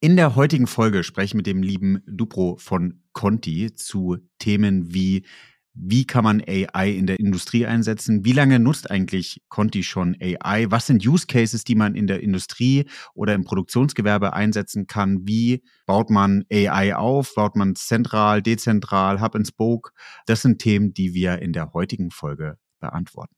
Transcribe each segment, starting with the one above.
In der heutigen Folge spreche ich mit dem lieben Dupro von Conti zu Themen wie wie kann man AI in der Industrie einsetzen? Wie lange nutzt eigentlich Conti schon AI? Was sind Use Cases, die man in der Industrie oder im Produktionsgewerbe einsetzen kann? Wie baut man AI auf? Baut man zentral, dezentral, Hub and Spoke? Das sind Themen, die wir in der heutigen Folge beantworten.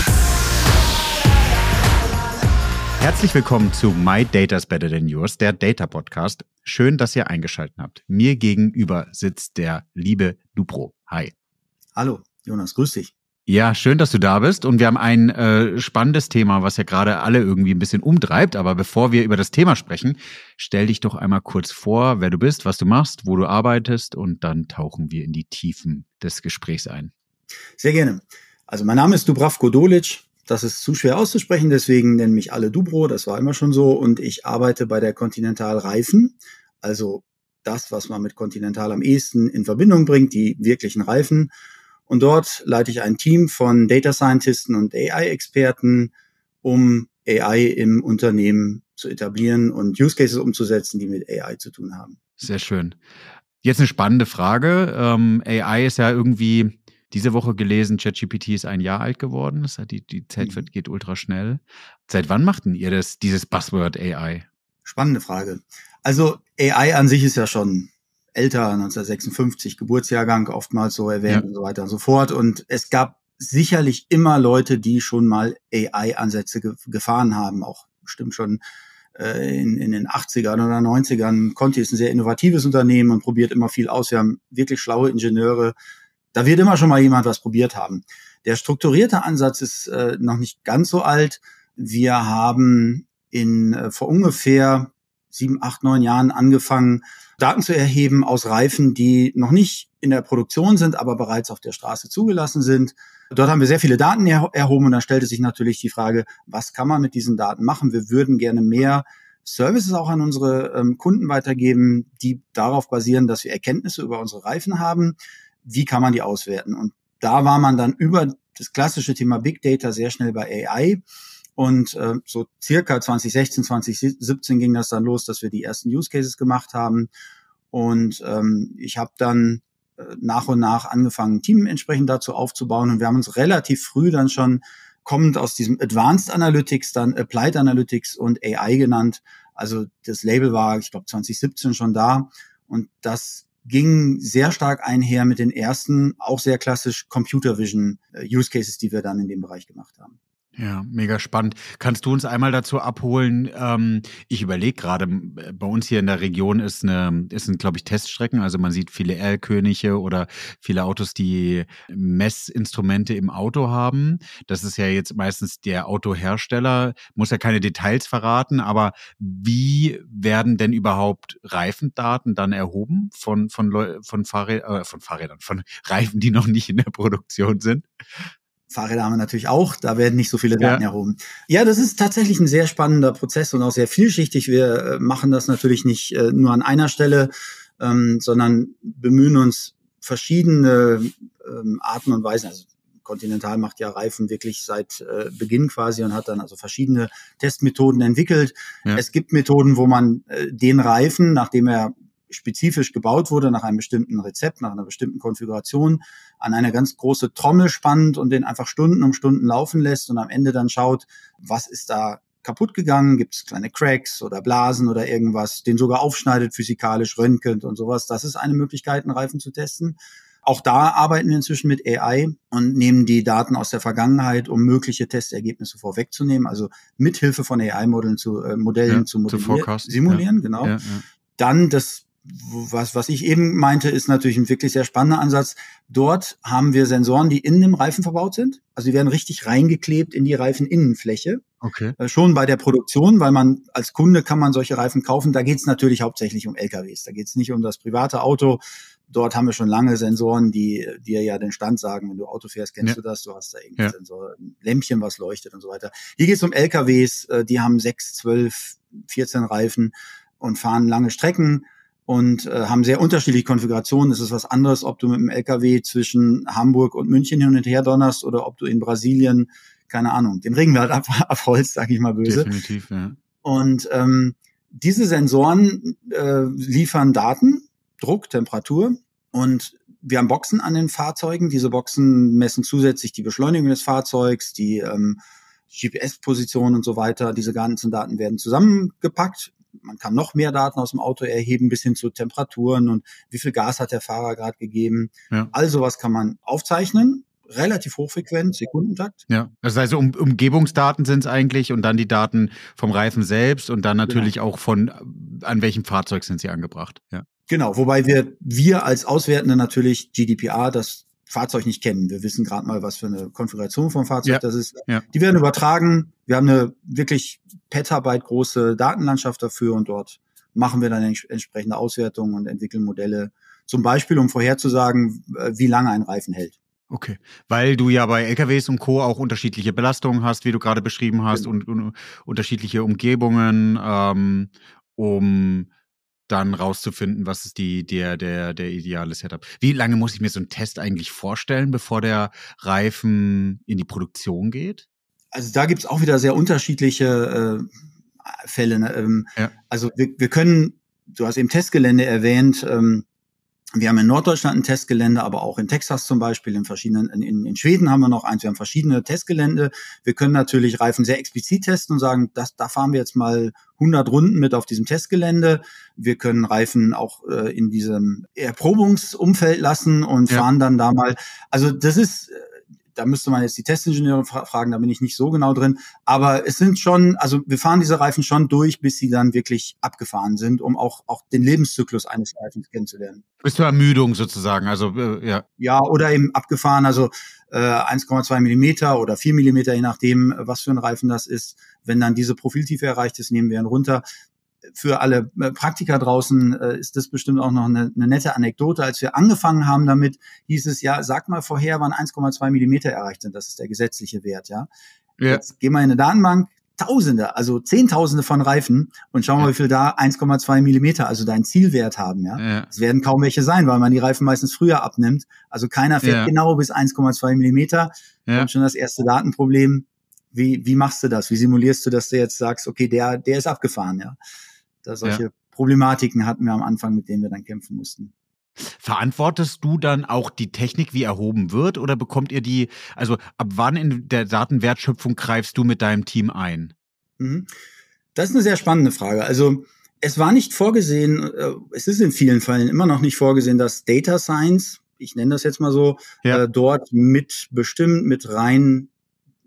Herzlich willkommen zu My Data's Better Than Yours, der Data Podcast. Schön, dass ihr eingeschaltet habt. Mir gegenüber sitzt der liebe Dupro. Hi. Hallo, Jonas, grüß dich. Ja, schön, dass du da bist. Und wir haben ein äh, spannendes Thema, was ja gerade alle irgendwie ein bisschen umtreibt. Aber bevor wir über das Thema sprechen, stell dich doch einmal kurz vor, wer du bist, was du machst, wo du arbeitest und dann tauchen wir in die Tiefen des Gesprächs ein. Sehr gerne. Also mein Name ist Dubravko Dolic. Das ist zu schwer auszusprechen, deswegen nennen mich alle Dubro, das war immer schon so. Und ich arbeite bei der Continental Reifen, also das, was man mit Continental am ehesten in Verbindung bringt, die wirklichen Reifen. Und dort leite ich ein Team von Data Scientisten und AI-Experten, um AI im Unternehmen zu etablieren und Use Cases umzusetzen, die mit AI zu tun haben. Sehr schön. Jetzt eine spannende Frage. Ähm, AI ist ja irgendwie diese Woche gelesen, ChatGPT ist ein Jahr alt geworden. Das heißt, die, die Zeit mhm. geht ultra schnell. Seit wann machten ihr das, dieses Buzzword AI? Spannende Frage. Also AI an sich ist ja schon älter, 1956, Geburtsjahrgang oftmals so erwähnt ja. und so weiter und so fort. Und es gab sicherlich immer Leute, die schon mal AI-Ansätze ge gefahren haben, auch bestimmt schon äh, in, in den 80ern oder 90ern. Conti ist ein sehr innovatives Unternehmen und probiert immer viel aus. Wir haben wirklich schlaue Ingenieure, da wird immer schon mal jemand was probiert haben. Der strukturierte Ansatz ist äh, noch nicht ganz so alt. Wir haben in äh, vor ungefähr sieben, acht, neun Jahren angefangen, Daten zu erheben aus Reifen, die noch nicht in der Produktion sind, aber bereits auf der Straße zugelassen sind. Dort haben wir sehr viele Daten er erhoben und da stellte sich natürlich die Frage, was kann man mit diesen Daten machen? Wir würden gerne mehr Services auch an unsere ähm, Kunden weitergeben, die darauf basieren, dass wir Erkenntnisse über unsere Reifen haben wie kann man die auswerten? Und da war man dann über das klassische Thema Big Data sehr schnell bei AI. Und äh, so circa 2016, 2017 ging das dann los, dass wir die ersten Use Cases gemacht haben. Und ähm, ich habe dann äh, nach und nach angefangen, ein Team entsprechend dazu aufzubauen. Und wir haben uns relativ früh dann schon kommend aus diesem Advanced Analytics, dann Applied Analytics und AI genannt. Also das Label war, ich glaube, 2017 schon da. Und das ging sehr stark einher mit den ersten, auch sehr klassisch Computer Vision äh, Use Cases, die wir dann in dem Bereich gemacht haben. Ja, mega spannend. Kannst du uns einmal dazu abholen? Ähm, ich überlege gerade, bei uns hier in der Region ist eine, ist ein, glaube ich, Teststrecken. Also man sieht viele R-Könige oder viele Autos, die Messinstrumente im Auto haben. Das ist ja jetzt meistens der Autohersteller, muss ja keine Details verraten, aber wie werden denn überhaupt Reifendaten dann erhoben von, von, von, Fahrrad, äh, von Fahrrädern, von Reifen, die noch nicht in der Produktion sind? Fahrräder haben wir natürlich auch, da werden nicht so viele Daten ja. erhoben. Ja, das ist tatsächlich ein sehr spannender Prozess und auch sehr vielschichtig. Wir äh, machen das natürlich nicht äh, nur an einer Stelle, ähm, sondern bemühen uns verschiedene ähm, Arten und Weisen. Also Continental macht ja Reifen wirklich seit äh, Beginn quasi und hat dann also verschiedene Testmethoden entwickelt. Ja. Es gibt Methoden, wo man äh, den Reifen, nachdem er spezifisch gebaut wurde, nach einem bestimmten Rezept, nach einer bestimmten Konfiguration, an eine ganz große Trommel spannt und den einfach Stunden um Stunden laufen lässt und am Ende dann schaut, was ist da kaputt gegangen, gibt es kleine Cracks oder Blasen oder irgendwas, den sogar aufschneidet physikalisch, röntgent und sowas. Das ist eine Möglichkeit, einen Reifen zu testen. Auch da arbeiten wir inzwischen mit AI und nehmen die Daten aus der Vergangenheit, um mögliche Testergebnisse vorwegzunehmen, also mithilfe von AI-Modellen zu äh, Modellen ja, zu modellieren, simulieren, ja. genau. Ja, Dann das was, was ich eben meinte, ist natürlich ein wirklich sehr spannender Ansatz. Dort haben wir Sensoren, die in dem Reifen verbaut sind. Also die werden richtig reingeklebt in die Reifeninnenfläche. Okay. Äh, schon bei der Produktion, weil man als Kunde kann man solche Reifen kaufen. Da geht es natürlich hauptsächlich um LKWs. Da geht es nicht um das private Auto. Dort haben wir schon lange Sensoren, die dir ja den Stand sagen, wenn du Auto fährst, kennst ja. du das, du hast da irgendwie ja. Sensor, ein Lämpchen, was leuchtet und so weiter. Hier geht es um LKWs, äh, die haben sechs, zwölf, 14 Reifen und fahren lange Strecken und äh, haben sehr unterschiedliche Konfigurationen. Es ist was anderes, ob du mit dem LKW zwischen Hamburg und München hin und her donnerst oder ob du in Brasilien, keine Ahnung, den Regenwald ab, abholst, sag ich mal böse. Definitiv, ja. Und ähm, diese Sensoren äh, liefern Daten, Druck, Temperatur und wir haben Boxen an den Fahrzeugen. Diese Boxen messen zusätzlich die Beschleunigung des Fahrzeugs, die ähm, GPS-Position und so weiter. Diese ganzen Daten werden zusammengepackt man kann noch mehr Daten aus dem Auto erheben, bis hin zu Temperaturen und wie viel Gas hat der Fahrer gerade gegeben. Ja. All sowas kann man aufzeichnen relativ hochfrequent, Sekundentakt. Ja, das heißt, um, Umgebungsdaten sind es eigentlich und dann die Daten vom Reifen selbst und dann natürlich genau. auch von, an welchem Fahrzeug sind sie angebracht. Ja. Genau, wobei wir, wir als Auswertende natürlich GDPR, das Fahrzeug nicht kennen. Wir wissen gerade mal, was für eine Konfiguration vom Fahrzeug ja. das ist. Ja. Die werden übertragen. Wir haben eine wirklich Petabyte große Datenlandschaft dafür und dort machen wir dann entsprechende Auswertungen und entwickeln Modelle, zum Beispiel, um vorherzusagen, wie lange ein Reifen hält. Okay, weil du ja bei LKWs und Co. auch unterschiedliche Belastungen hast, wie du gerade beschrieben hast, genau. und, und, unterschiedliche Umgebungen, ähm, um dann rauszufinden, was ist die, der, der, der ideale Setup. Wie lange muss ich mir so einen Test eigentlich vorstellen, bevor der Reifen in die Produktion geht? Also da gibt's auch wieder sehr unterschiedliche äh, Fälle. Ne? Ähm, ja. Also wir, wir können, du hast eben Testgelände erwähnt, ähm, wir haben in Norddeutschland ein Testgelände, aber auch in Texas zum Beispiel, in verschiedenen, in, in Schweden haben wir noch eins, wir haben verschiedene Testgelände. Wir können natürlich Reifen sehr explizit testen und sagen, das, da fahren wir jetzt mal 100 Runden mit auf diesem Testgelände. Wir können Reifen auch äh, in diesem Erprobungsumfeld lassen und ja. fahren dann da mal. Also das ist da müsste man jetzt die Testingenieure fra fragen, da bin ich nicht so genau drin. Aber es sind schon, also wir fahren diese Reifen schon durch, bis sie dann wirklich abgefahren sind, um auch, auch den Lebenszyklus eines Reifens kennenzulernen. Bis zur Ermüdung sozusagen, also äh, ja. Ja, oder eben abgefahren, also äh, 1,2 Millimeter oder 4 Millimeter, je nachdem, was für ein Reifen das ist. Wenn dann diese Profiltiefe erreicht ist, nehmen wir ihn runter für alle äh, Praktiker draußen äh, ist das bestimmt auch noch eine, eine, nette Anekdote. Als wir angefangen haben damit, hieß es ja, sag mal vorher, wann 1,2 Millimeter erreicht sind. Das ist der gesetzliche Wert, ja. ja. Jetzt gehen wir in eine Datenbank, Tausende, also Zehntausende von Reifen und schauen wir, ja. wie viel da 1,2 Millimeter, also deinen Zielwert haben, ja. ja. Es werden kaum welche sein, weil man die Reifen meistens früher abnimmt. Also keiner fährt ja. genau bis 1,2 Millimeter. Ja. Kommt schon das erste Datenproblem. Wie, wie machst du das? Wie simulierst du, dass du jetzt sagst, okay, der, der ist abgefahren, ja? Da solche ja. Problematiken hatten wir am Anfang, mit denen wir dann kämpfen mussten. Verantwortest du dann auch die Technik, wie erhoben wird, oder bekommt ihr die, also ab wann in der Datenwertschöpfung greifst du mit deinem Team ein? Mhm. Das ist eine sehr spannende Frage. Also es war nicht vorgesehen, äh, es ist in vielen Fällen immer noch nicht vorgesehen, dass Data Science, ich nenne das jetzt mal so, ja. äh, dort mitbestimmt, mit rein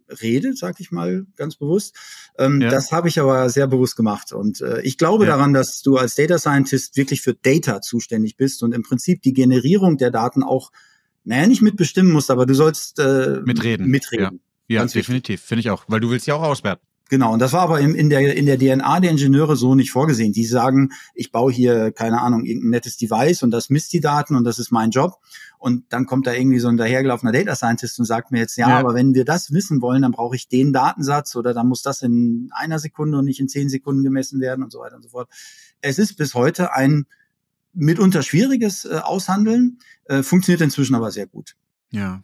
redet, sag ich mal ganz bewusst. Ähm, ja. Das habe ich aber sehr bewusst gemacht. Und äh, ich glaube ja. daran, dass du als Data Scientist wirklich für Data zuständig bist und im Prinzip die Generierung der Daten auch, naja, nicht mitbestimmen musst, aber du sollst äh, mitreden. mitreden. Ja, ja definitiv. Finde ich auch. Weil du willst ja auch auswerten. Genau, und das war aber in, in, der, in der DNA der Ingenieure so nicht vorgesehen. Die sagen, ich baue hier, keine Ahnung, irgendein nettes Device und das misst die Daten und das ist mein Job. Und dann kommt da irgendwie so ein dahergelaufener Data Scientist und sagt mir jetzt, ja, ja. aber wenn wir das wissen wollen, dann brauche ich den Datensatz oder dann muss das in einer Sekunde und nicht in zehn Sekunden gemessen werden und so weiter und so fort. Es ist bis heute ein mitunter schwieriges äh, Aushandeln, äh, funktioniert inzwischen aber sehr gut. Ja,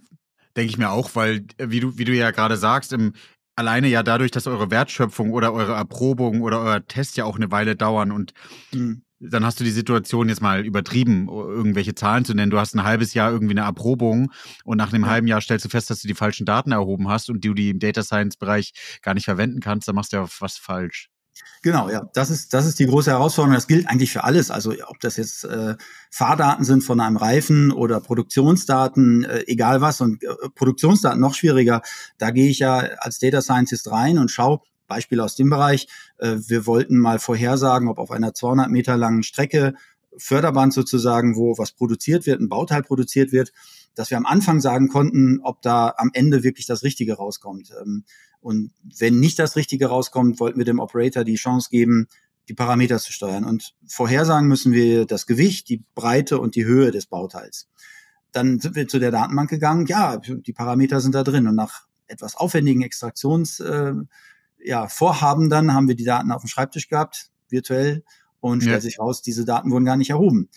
denke ich mir auch, weil, äh, wie du, wie du ja gerade sagst, im, alleine ja dadurch, dass eure Wertschöpfung oder eure Erprobung oder euer Test ja auch eine Weile dauern und mhm. dann hast du die Situation jetzt mal übertrieben, irgendwelche Zahlen zu nennen. Du hast ein halbes Jahr irgendwie eine Erprobung und nach einem ja. halben Jahr stellst du fest, dass du die falschen Daten erhoben hast und du die im Data Science Bereich gar nicht verwenden kannst, dann machst du ja was falsch. Genau, ja, das ist das ist die große Herausforderung. Das gilt eigentlich für alles. Also ob das jetzt äh, Fahrdaten sind von einem Reifen oder Produktionsdaten, äh, egal was. Und äh, Produktionsdaten noch schwieriger. Da gehe ich ja als Data Scientist rein und schaue Beispiel aus dem Bereich. Äh, wir wollten mal vorhersagen, ob auf einer 200 Meter langen Strecke Förderband sozusagen, wo was produziert wird, ein Bauteil produziert wird, dass wir am Anfang sagen konnten, ob da am Ende wirklich das Richtige rauskommt. Ähm, und wenn nicht das Richtige rauskommt, wollten wir dem Operator die Chance geben, die Parameter zu steuern. Und vorhersagen müssen wir das Gewicht, die Breite und die Höhe des Bauteils. Dann sind wir zu der Datenbank gegangen. Ja, die Parameter sind da drin. Und nach etwas aufwendigen Extraktions, äh, ja, Vorhaben dann haben wir die Daten auf dem Schreibtisch gehabt, virtuell, und stellt ja. sich raus, diese Daten wurden gar nicht erhoben.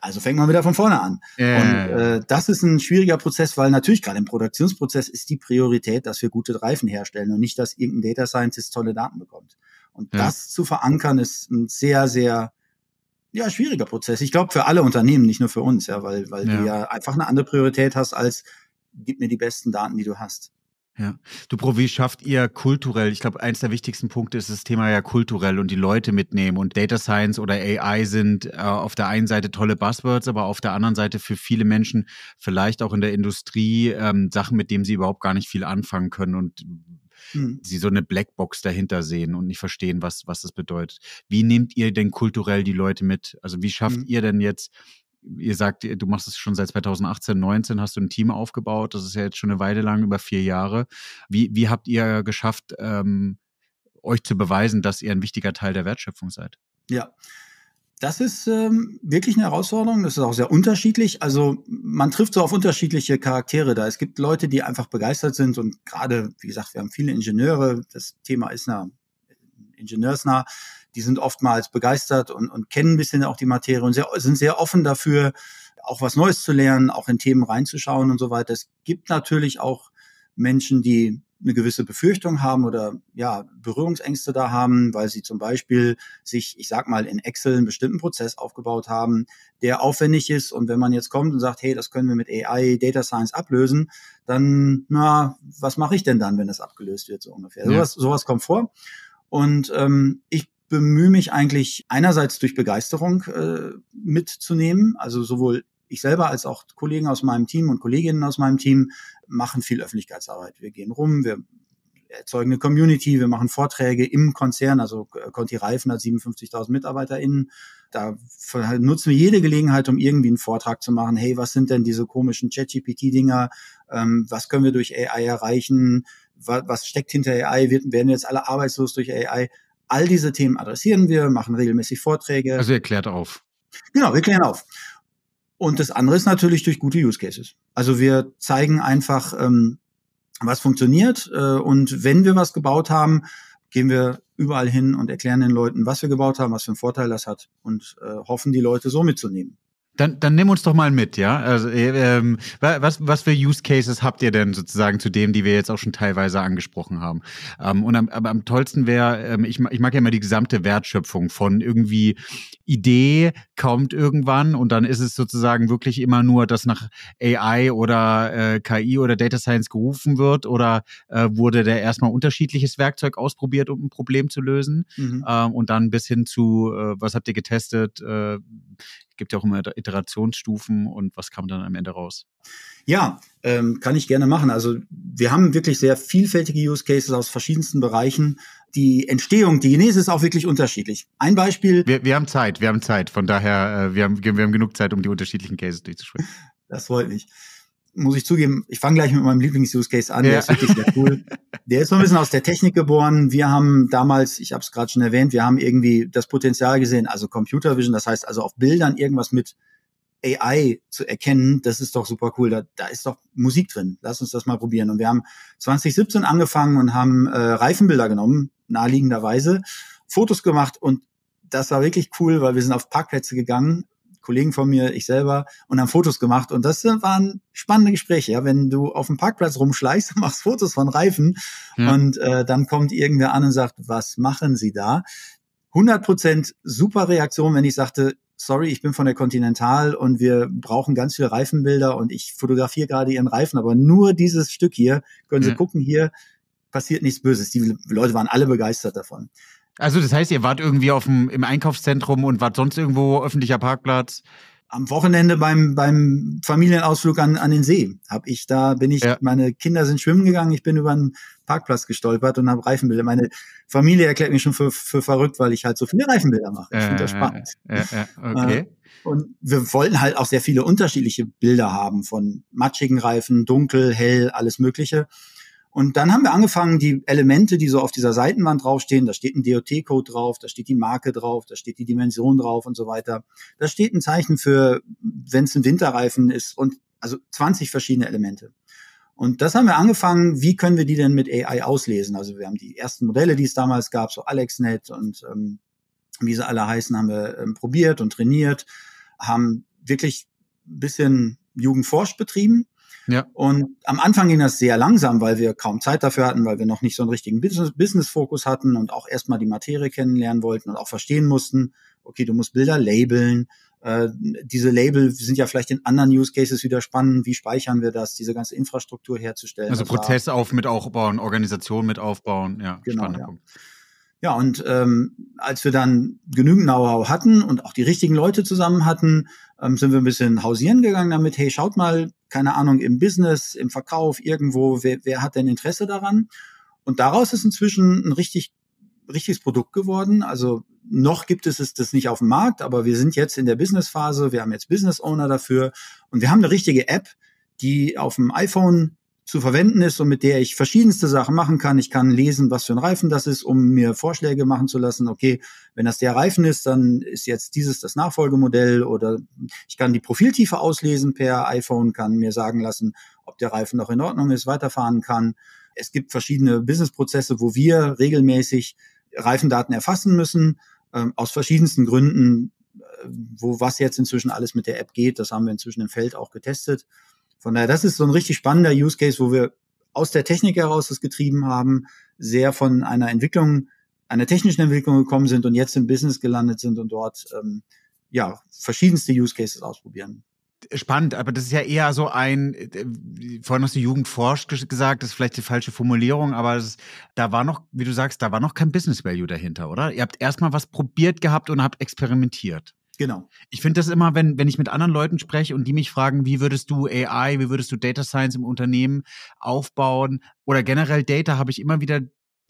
Also fängt man wieder von vorne an. Ja. Und äh, das ist ein schwieriger Prozess, weil natürlich gerade im Produktionsprozess ist die Priorität, dass wir gute Reifen herstellen und nicht, dass irgendein Data Scientist tolle Daten bekommt. Und ja. das zu verankern ist ein sehr, sehr ja, schwieriger Prozess. Ich glaube für alle Unternehmen, nicht nur für uns, ja, weil, weil ja. du ja einfach eine andere Priorität hast als gib mir die besten Daten, die du hast. Ja. Du Pro, wie schafft ihr kulturell? Ich glaube, eins der wichtigsten Punkte ist das Thema ja kulturell und die Leute mitnehmen. Und Data Science oder AI sind äh, auf der einen Seite tolle Buzzwords, aber auf der anderen Seite für viele Menschen vielleicht auch in der Industrie ähm, Sachen, mit denen sie überhaupt gar nicht viel anfangen können und hm. sie so eine Blackbox dahinter sehen und nicht verstehen, was, was das bedeutet. Wie nehmt ihr denn kulturell die Leute mit? Also wie schafft hm. ihr denn jetzt ihr sagt, du machst es schon seit 2018, 19, hast du ein Team aufgebaut. Das ist ja jetzt schon eine Weile lang, über vier Jahre. Wie, wie habt ihr geschafft, ähm, euch zu beweisen, dass ihr ein wichtiger Teil der Wertschöpfung seid? Ja, das ist ähm, wirklich eine Herausforderung. Das ist auch sehr unterschiedlich. Also man trifft so auf unterschiedliche Charaktere da. Es gibt Leute, die einfach begeistert sind und gerade, wie gesagt, wir haben viele Ingenieure. Das Thema ist nah, ingenieursnah die sind oftmals begeistert und, und kennen ein bisschen auch die Materie und sehr, sind sehr offen dafür, auch was Neues zu lernen, auch in Themen reinzuschauen und so weiter. Es gibt natürlich auch Menschen, die eine gewisse Befürchtung haben oder ja Berührungsängste da haben, weil sie zum Beispiel sich, ich sag mal, in Excel einen bestimmten Prozess aufgebaut haben, der aufwendig ist. Und wenn man jetzt kommt und sagt, hey, das können wir mit AI, Data Science ablösen, dann, na, was mache ich denn dann, wenn das abgelöst wird, so ungefähr? Ja. Sowas, sowas kommt vor. Und ähm, ich bemühe mich eigentlich einerseits durch Begeisterung äh, mitzunehmen, also sowohl ich selber als auch Kollegen aus meinem Team und Kolleginnen aus meinem Team machen viel Öffentlichkeitsarbeit. Wir gehen rum, wir erzeugen eine Community, wir machen Vorträge im Konzern, also äh, Conti Reifen hat 57.000 MitarbeiterInnen. Da nutzen wir jede Gelegenheit, um irgendwie einen Vortrag zu machen. Hey, was sind denn diese komischen ChatGPT-Dinger? Ähm, was können wir durch AI erreichen? Was, was steckt hinter AI? Werden wir jetzt alle arbeitslos durch AI? All diese Themen adressieren wir, machen regelmäßig Vorträge. Also ihr klärt auf. Genau, wir klären auf. Und das andere ist natürlich durch gute Use Cases. Also wir zeigen einfach, ähm, was funktioniert. Äh, und wenn wir was gebaut haben, gehen wir überall hin und erklären den Leuten, was wir gebaut haben, was für einen Vorteil das hat und äh, hoffen, die Leute so mitzunehmen. Dann, dann nimm uns doch mal mit, ja. Also, äh, ähm, was, was für Use Cases habt ihr denn sozusagen zu dem, die wir jetzt auch schon teilweise angesprochen haben? Ähm, und am, aber am tollsten wäre, ähm, ich, ich mag ja immer die gesamte Wertschöpfung von irgendwie Idee kommt irgendwann und dann ist es sozusagen wirklich immer nur, dass nach AI oder äh, KI oder Data Science gerufen wird oder äh, wurde da erstmal unterschiedliches Werkzeug ausprobiert, um ein Problem zu lösen mhm. ähm, und dann bis hin zu, äh, was habt ihr getestet? Äh, gibt ja auch immer Iterationsstufen und was kam dann am Ende raus? Ja, ähm, kann ich gerne machen. Also wir haben wirklich sehr vielfältige Use Cases aus verschiedensten Bereichen. Die Entstehung, die Genese ist auch wirklich unterschiedlich. Ein Beispiel. Wir, wir haben Zeit, wir haben Zeit. Von daher, äh, wir, haben, wir haben genug Zeit, um die unterschiedlichen Cases durchzusprechen. Das freut mich muss ich zugeben, ich fange gleich mit meinem Lieblings-Use-Case an, ja. der ist wirklich sehr cool. Der ist so ein bisschen aus der Technik geboren. Wir haben damals, ich habe es gerade schon erwähnt, wir haben irgendwie das Potenzial gesehen, also Computer Vision, das heißt also auf Bildern irgendwas mit AI zu erkennen, das ist doch super cool. Da, da ist doch Musik drin. Lass uns das mal probieren. Und wir haben 2017 angefangen und haben äh, Reifenbilder genommen, naheliegenderweise, Fotos gemacht und das war wirklich cool, weil wir sind auf Parkplätze gegangen Kollegen von mir, ich selber und haben Fotos gemacht. Und das waren spannende Gespräche. Ja, wenn du auf dem Parkplatz rumschleichst und machst Fotos von Reifen ja. und äh, dann kommt irgendwer an und sagt, was machen Sie da? 100 Prozent super Reaktion, wenn ich sagte, sorry, ich bin von der Continental und wir brauchen ganz viele Reifenbilder und ich fotografiere gerade Ihren Reifen, aber nur dieses Stück hier, können Sie ja. gucken, hier passiert nichts Böses. Die Leute waren alle begeistert davon. Also das heißt, ihr wart irgendwie auf dem, im Einkaufszentrum und wart sonst irgendwo öffentlicher Parkplatz? Am Wochenende beim, beim Familienausflug an, an den See hab ich da, bin ich, ja. meine Kinder sind schwimmen gegangen, ich bin über den Parkplatz gestolpert und habe Reifenbilder. Meine Familie erklärt mich schon für, für verrückt, weil ich halt so viele Reifenbilder mache. Ich finde das spannend. Äh, äh, okay. Äh, und wir wollten halt auch sehr viele unterschiedliche Bilder haben von matschigen Reifen, dunkel, hell, alles Mögliche. Und dann haben wir angefangen, die Elemente, die so auf dieser Seitenwand draufstehen, da steht ein DOT-Code drauf, da steht die Marke drauf, da steht die Dimension drauf und so weiter. Da steht ein Zeichen für, wenn es ein Winterreifen ist und also 20 verschiedene Elemente. Und das haben wir angefangen, wie können wir die denn mit AI auslesen? Also wir haben die ersten Modelle, die es damals gab, so AlexNet und ähm, wie sie alle heißen, haben wir ähm, probiert und trainiert, haben wirklich ein bisschen Jugendforscht betrieben ja. Und am Anfang ging das sehr langsam, weil wir kaum Zeit dafür hatten, weil wir noch nicht so einen richtigen Business-Fokus hatten und auch erstmal die Materie kennenlernen wollten und auch verstehen mussten, okay, du musst Bilder labeln. Äh, diese Label sind ja vielleicht in anderen Use Cases wieder spannend. Wie speichern wir das, diese ganze Infrastruktur herzustellen? Also Prozess auf mit aufbauen, Organisation mit aufbauen, ja, genau, spannender ja. Punkt. Ja, und ähm, als wir dann genügend Know-how hatten und auch die richtigen Leute zusammen hatten, ähm, sind wir ein bisschen hausieren gegangen damit, hey, schaut mal, keine Ahnung, im Business, im Verkauf, irgendwo, wer, wer hat denn Interesse daran? Und daraus ist inzwischen ein richtig, richtiges Produkt geworden. Also noch gibt es es das nicht auf dem Markt, aber wir sind jetzt in der Business-Phase, wir haben jetzt Business Owner dafür und wir haben eine richtige App, die auf dem iPhone zu verwenden ist und mit der ich verschiedenste Sachen machen kann. Ich kann lesen, was für ein Reifen das ist, um mir Vorschläge machen zu lassen. Okay, wenn das der Reifen ist, dann ist jetzt dieses das Nachfolgemodell oder ich kann die Profiltiefe auslesen per iPhone, kann mir sagen lassen, ob der Reifen noch in Ordnung ist, weiterfahren kann. Es gibt verschiedene Businessprozesse, wo wir regelmäßig Reifendaten erfassen müssen, ähm, aus verschiedensten Gründen, äh, wo was jetzt inzwischen alles mit der App geht. Das haben wir inzwischen im Feld auch getestet. Von daher, das ist so ein richtig spannender Use Case, wo wir aus der Technik heraus das getrieben haben, sehr von einer Entwicklung, einer technischen Entwicklung gekommen sind und jetzt im Business gelandet sind und dort ähm, ja verschiedenste Use Cases ausprobieren. Spannend, aber das ist ja eher so ein, äh, vorhin hast du Jugend forscht gesagt, das ist vielleicht die falsche Formulierung, aber ist, da war noch, wie du sagst, da war noch kein Business Value dahinter, oder? Ihr habt erstmal was probiert gehabt und habt experimentiert. Genau. Ich finde das immer, wenn, wenn ich mit anderen Leuten spreche und die mich fragen, wie würdest du AI, wie würdest du Data Science im Unternehmen aufbauen oder generell Data, habe ich immer wieder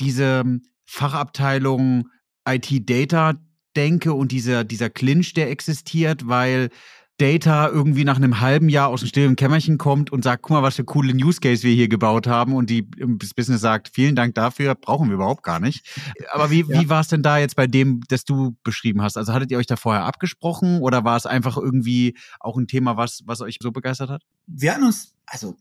diese Fachabteilung IT Data denke und dieser, dieser Clinch, der existiert, weil Data irgendwie nach einem halben Jahr aus dem stillen Kämmerchen kommt und sagt, guck mal, was für coole Use Case wir hier gebaut haben und die das Business sagt, vielen Dank dafür, brauchen wir überhaupt gar nicht. Aber wie, ja. wie war es denn da jetzt bei dem, das du beschrieben hast? Also hattet ihr euch da vorher abgesprochen oder war es einfach irgendwie auch ein Thema, was, was euch so begeistert hat? Wir hatten uns, also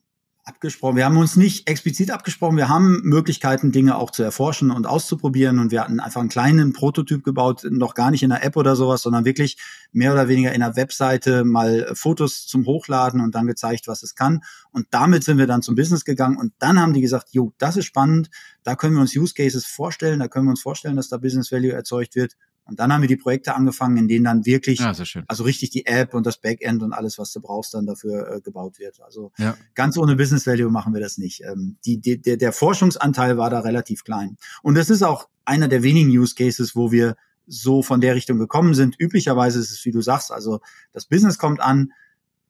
abgesprochen. Wir haben uns nicht explizit abgesprochen. Wir haben Möglichkeiten, Dinge auch zu erforschen und auszuprobieren. Und wir hatten einfach einen kleinen Prototyp gebaut, noch gar nicht in einer App oder sowas, sondern wirklich mehr oder weniger in einer Webseite mal Fotos zum Hochladen und dann gezeigt, was es kann. Und damit sind wir dann zum Business gegangen. Und dann haben die gesagt, jo, das ist spannend. Da können wir uns Use Cases vorstellen. Da können wir uns vorstellen, dass da Business Value erzeugt wird. Und dann haben wir die Projekte angefangen, in denen dann wirklich, ja, also richtig die App und das Backend und alles, was du brauchst, dann dafür äh, gebaut wird. Also ja. ganz ohne Business Value machen wir das nicht. Ähm, die, die, der, der Forschungsanteil war da relativ klein. Und das ist auch einer der wenigen Use Cases, wo wir so von der Richtung gekommen sind. Üblicherweise ist es, wie du sagst, also das Business kommt an.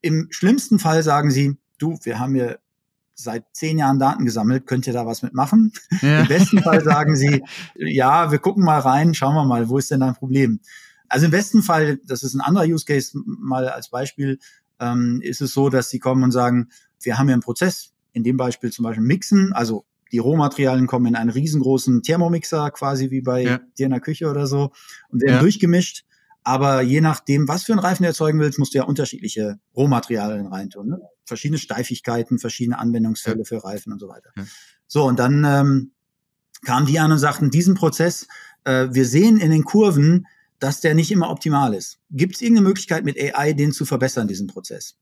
Im schlimmsten Fall sagen sie, du, wir haben hier seit zehn Jahren Daten gesammelt, könnt ihr da was mitmachen? Ja. Im besten Fall sagen sie, ja, wir gucken mal rein, schauen wir mal, wo ist denn dein Problem? Also im besten Fall, das ist ein anderer Use Case, mal als Beispiel, ähm, ist es so, dass sie kommen und sagen, wir haben hier einen Prozess, in dem Beispiel zum Beispiel mixen, also die Rohmaterialien kommen in einen riesengroßen Thermomixer, quasi wie bei ja. dir in der Küche oder so, und werden ja. durchgemischt. Aber je nachdem, was für einen Reifen du erzeugen willst, musst du ja unterschiedliche Rohmaterialien reintun. Ne? Verschiedene Steifigkeiten, verschiedene Anwendungsfälle ja. für Reifen und so weiter. Ja. So, und dann ähm, kamen die an und sagten, diesen Prozess, äh, wir sehen in den Kurven, dass der nicht immer optimal ist. Gibt es irgendeine Möglichkeit mit AI, den zu verbessern, diesen Prozess?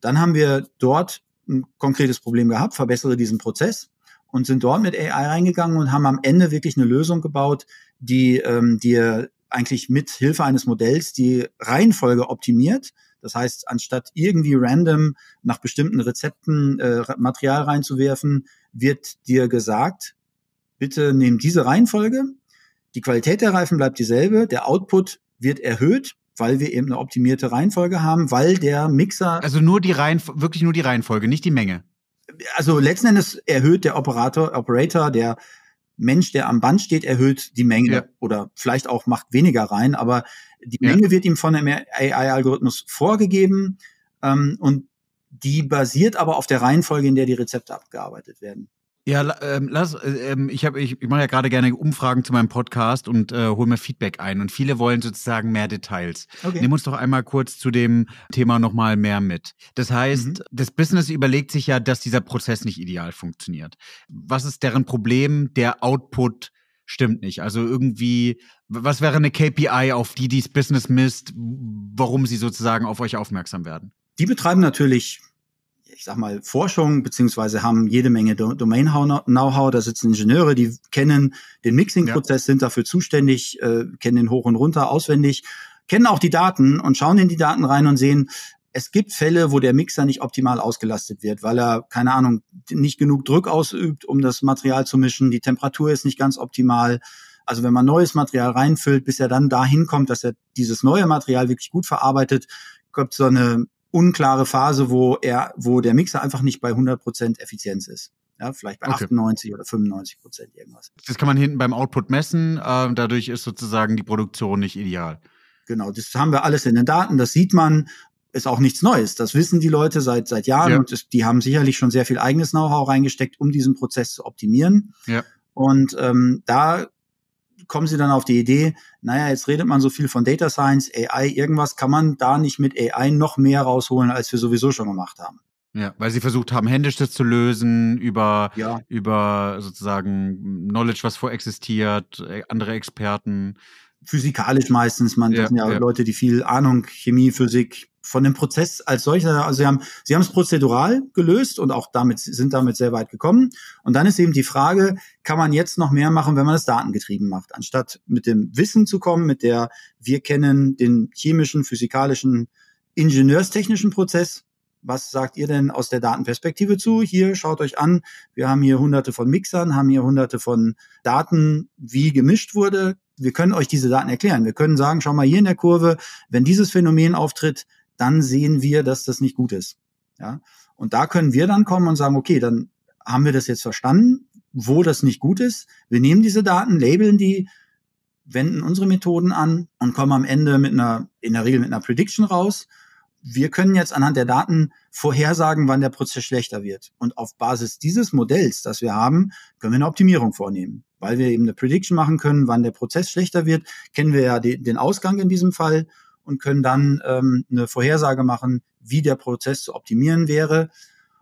Dann haben wir dort ein konkretes Problem gehabt, verbessere diesen Prozess und sind dort mit AI reingegangen und haben am Ende wirklich eine Lösung gebaut, die ähm, dir eigentlich mit Hilfe eines Modells die Reihenfolge optimiert. Das heißt, anstatt irgendwie random nach bestimmten Rezepten äh, Material reinzuwerfen, wird dir gesagt, bitte nimm diese Reihenfolge. Die Qualität der Reifen bleibt dieselbe, der Output wird erhöht, weil wir eben eine optimierte Reihenfolge haben, weil der Mixer. Also nur die Reihenfolge, wirklich nur die Reihenfolge, nicht die Menge. Also letzten Endes erhöht der Operator, Operator, der Mensch, der am Band steht, erhöht die Menge ja. oder vielleicht auch macht weniger rein, aber die ja. Menge wird ihm von dem AI-Algorithmus vorgegeben ähm, und die basiert aber auf der Reihenfolge, in der die Rezepte abgearbeitet werden. Ja, ähm, lass, äh, ähm, ich, hab, ich, ich mache ja gerade gerne Umfragen zu meinem Podcast und äh, hole mir Feedback ein. Und viele wollen sozusagen mehr Details. Okay. Nimm uns doch einmal kurz zu dem Thema nochmal mehr mit. Das heißt, mhm. das Business überlegt sich ja, dass dieser Prozess nicht ideal funktioniert. Was ist deren Problem? Der Output stimmt nicht. Also irgendwie, was wäre eine KPI, auf die dieses Business misst, warum sie sozusagen auf euch aufmerksam werden? Die betreiben natürlich ich sag mal, Forschung, beziehungsweise haben jede Menge Domain-Know-how. Da sitzen Ingenieure, die kennen den Mixing-Prozess, ja. sind dafür zuständig, äh, kennen den hoch und runter auswendig, kennen auch die Daten und schauen in die Daten rein und sehen, es gibt Fälle, wo der Mixer nicht optimal ausgelastet wird, weil er, keine Ahnung, nicht genug Druck ausübt, um das Material zu mischen. Die Temperatur ist nicht ganz optimal. Also wenn man neues Material reinfüllt, bis er dann dahin kommt, dass er dieses neue Material wirklich gut verarbeitet, kommt so eine unklare Phase, wo er, wo der Mixer einfach nicht bei 100% Effizienz ist. Ja, vielleicht bei okay. 98 oder 95 Prozent irgendwas. Das kann man hinten beim Output messen. Äh, dadurch ist sozusagen die Produktion nicht ideal. Genau, das haben wir alles in den Daten. Das sieht man. Ist auch nichts Neues. Das wissen die Leute seit seit Jahren ja. und das, die haben sicherlich schon sehr viel eigenes Know-how reingesteckt, um diesen Prozess zu optimieren. Ja. Und ähm, da kommen sie dann auf die Idee, naja, jetzt redet man so viel von Data Science, AI, irgendwas kann man da nicht mit AI noch mehr rausholen, als wir sowieso schon gemacht haben. Ja, weil sie versucht haben, händisch das zu lösen, über, ja. über sozusagen Knowledge, was vorexistiert, äh, andere Experten. Physikalisch meistens, man, ja, das sind ja, ja, Leute, die viel Ahnung, Chemie, Physik, von dem Prozess als solcher, also sie haben, sie haben es prozedural gelöst und auch damit, sind damit sehr weit gekommen. Und dann ist eben die Frage, kann man jetzt noch mehr machen, wenn man es datengetrieben macht? Anstatt mit dem Wissen zu kommen, mit der wir kennen den chemischen, physikalischen, ingenieurstechnischen Prozess. Was sagt ihr denn aus der Datenperspektive zu? Hier schaut euch an, wir haben hier hunderte von Mixern, haben hier hunderte von Daten, wie gemischt wurde. Wir können euch diese Daten erklären. Wir können sagen, schau mal hier in der Kurve, wenn dieses Phänomen auftritt, dann sehen wir, dass das nicht gut ist. Ja? Und da können wir dann kommen und sagen, okay, dann haben wir das jetzt verstanden, wo das nicht gut ist. Wir nehmen diese Daten, labeln die, wenden unsere Methoden an und kommen am Ende mit einer, in der Regel mit einer Prediction raus. Wir können jetzt anhand der Daten vorhersagen, wann der Prozess schlechter wird. Und auf Basis dieses Modells, das wir haben, können wir eine Optimierung vornehmen. Weil wir eben eine Prediction machen können, wann der Prozess schlechter wird, kennen wir ja den Ausgang in diesem Fall und können dann ähm, eine Vorhersage machen, wie der Prozess zu optimieren wäre.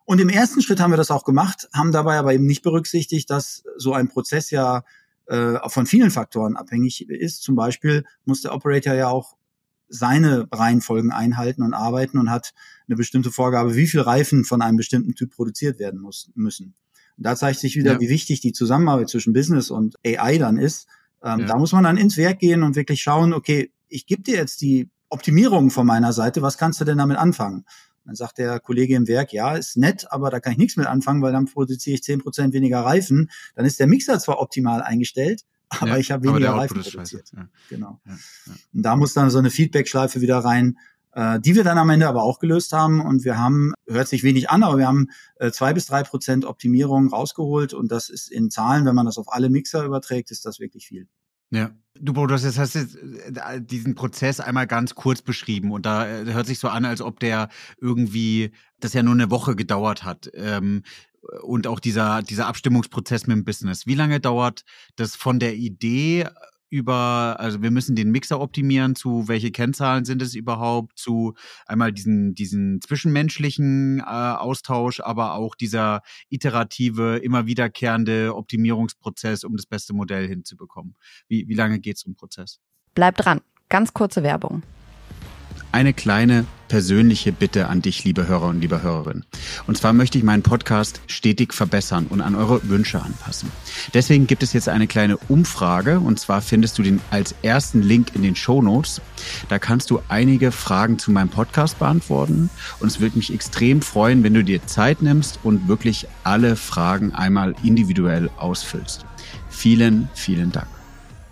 Und im ersten Schritt haben wir das auch gemacht, haben dabei aber eben nicht berücksichtigt, dass so ein Prozess ja äh, von vielen Faktoren abhängig ist. Zum Beispiel muss der Operator ja auch seine Reihenfolgen einhalten und arbeiten und hat eine bestimmte Vorgabe, wie viel Reifen von einem bestimmten Typ produziert werden muss, müssen. Und da zeigt sich wieder, ja. wie wichtig die Zusammenarbeit zwischen Business und AI dann ist. Ähm, ja. Da muss man dann ins Werk gehen und wirklich schauen, okay, ich gebe dir jetzt die Optimierungen von meiner Seite, was kannst du denn damit anfangen? Dann sagt der Kollege im Werk, ja, ist nett, aber da kann ich nichts mit anfangen, weil dann produziere ich zehn Prozent weniger Reifen. Dann ist der Mixer zwar optimal eingestellt, aber ja, ich habe weniger Reifen produziert. Ja. Genau. Ja, Und da muss dann so eine Feedback-Schleife wieder rein, äh, die wir dann am Ende aber auch gelöst haben. Und wir haben, hört sich wenig an, aber wir haben äh, zwei bis drei Prozent Optimierung rausgeholt. Und das ist in Zahlen, wenn man das auf alle Mixer überträgt, ist das wirklich viel. Ja. Du, Bro, das hast jetzt äh, diesen Prozess einmal ganz kurz beschrieben und da äh, hört sich so an, als ob der irgendwie, das ja nur eine Woche gedauert hat. Ähm, und auch dieser, dieser Abstimmungsprozess mit dem Business. Wie lange dauert das von der Idee über, also wir müssen den Mixer optimieren, zu welche Kennzahlen sind es überhaupt, zu einmal diesen, diesen zwischenmenschlichen äh, Austausch, aber auch dieser iterative, immer wiederkehrende Optimierungsprozess, um das beste Modell hinzubekommen. Wie, wie lange geht es um Prozess? Bleibt dran. Ganz kurze Werbung eine kleine persönliche Bitte an dich, liebe Hörer und liebe Hörerin. Und zwar möchte ich meinen Podcast stetig verbessern und an eure Wünsche anpassen. Deswegen gibt es jetzt eine kleine Umfrage und zwar findest du den als ersten Link in den Show Notes. Da kannst du einige Fragen zu meinem Podcast beantworten und es würde mich extrem freuen, wenn du dir Zeit nimmst und wirklich alle Fragen einmal individuell ausfüllst. Vielen, vielen Dank.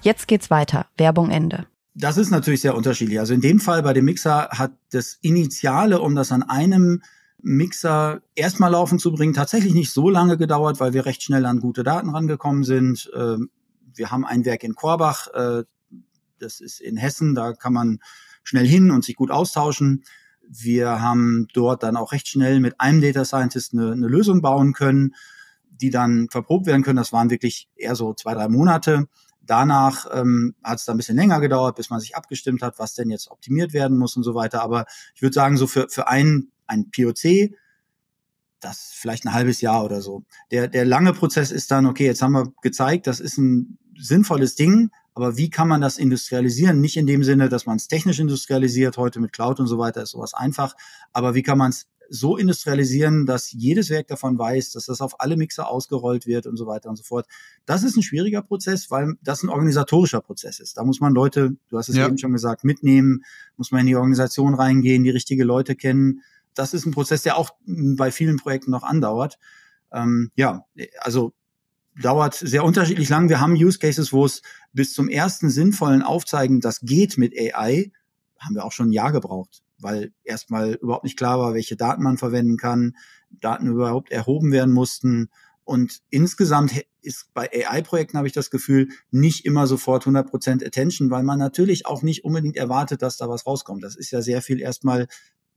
Jetzt geht's weiter. Werbung Ende. Das ist natürlich sehr unterschiedlich. Also in dem Fall bei dem Mixer hat das Initiale, um das an einem Mixer erstmal laufen zu bringen, tatsächlich nicht so lange gedauert, weil wir recht schnell an gute Daten rangekommen sind. Ähm, wir haben ein Werk in Korbach, äh, das ist in Hessen, da kann man schnell hin und sich gut austauschen. Wir haben dort dann auch recht schnell mit einem Data Scientist eine, eine Lösung bauen können, die dann verprobt werden können. Das waren wirklich eher so zwei, drei Monate. Danach ähm, hat es da ein bisschen länger gedauert, bis man sich abgestimmt hat, was denn jetzt optimiert werden muss und so weiter. Aber ich würde sagen, so für, für ein, ein POC, das vielleicht ein halbes Jahr oder so. Der, der lange Prozess ist dann, okay, jetzt haben wir gezeigt, das ist ein sinnvolles Ding, aber wie kann man das industrialisieren? Nicht in dem Sinne, dass man es technisch industrialisiert, heute mit Cloud und so weiter ist sowas einfach, aber wie kann man es so industrialisieren, dass jedes Werk davon weiß, dass das auf alle Mixer ausgerollt wird und so weiter und so fort. Das ist ein schwieriger Prozess, weil das ein organisatorischer Prozess ist. Da muss man Leute, du hast es ja. eben schon gesagt, mitnehmen, muss man in die Organisation reingehen, die richtige Leute kennen. Das ist ein Prozess, der auch bei vielen Projekten noch andauert. Ähm, ja, also dauert sehr unterschiedlich lang. Wir haben Use Cases, wo es bis zum ersten sinnvollen Aufzeigen, das geht mit AI, haben wir auch schon ein Jahr gebraucht, weil erstmal überhaupt nicht klar war, welche Daten man verwenden kann, Daten überhaupt erhoben werden mussten. Und insgesamt ist bei AI-Projekten, habe ich das Gefühl, nicht immer sofort 100% Attention, weil man natürlich auch nicht unbedingt erwartet, dass da was rauskommt. Das ist ja sehr viel erstmal,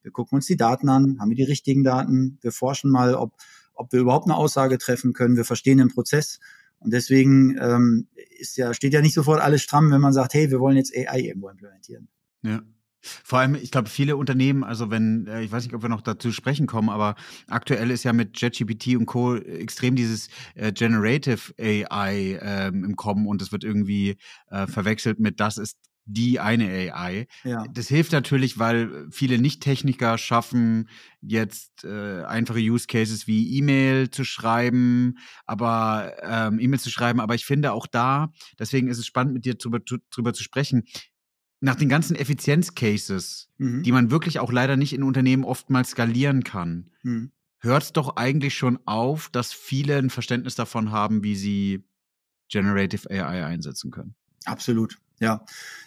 wir gucken uns die Daten an, haben wir die richtigen Daten, wir forschen mal, ob ob wir überhaupt eine Aussage treffen können. Wir verstehen den Prozess. Und deswegen ähm, ist ja, steht ja nicht sofort alles stramm, wenn man sagt, hey, wir wollen jetzt AI irgendwo implementieren. Ja. Vor allem, ich glaube, viele Unternehmen, also wenn, äh, ich weiß nicht, ob wir noch dazu sprechen kommen, aber aktuell ist ja mit JetGPT und Co. extrem dieses äh, Generative AI ähm, im Kommen und es wird irgendwie äh, verwechselt mit, das ist die eine AI. Ja. Das hilft natürlich, weil viele Nicht-Techniker schaffen jetzt äh, einfache Use Cases wie E-Mail zu schreiben, aber ähm, E-Mail zu schreiben. Aber ich finde auch da, deswegen ist es spannend, mit dir drüber, drüber zu sprechen. Nach den ganzen Effizienz-Cases, mhm. die man wirklich auch leider nicht in Unternehmen oftmals skalieren kann, mhm. hört es doch eigentlich schon auf, dass viele ein Verständnis davon haben, wie sie Generative AI einsetzen können. Absolut. Ja,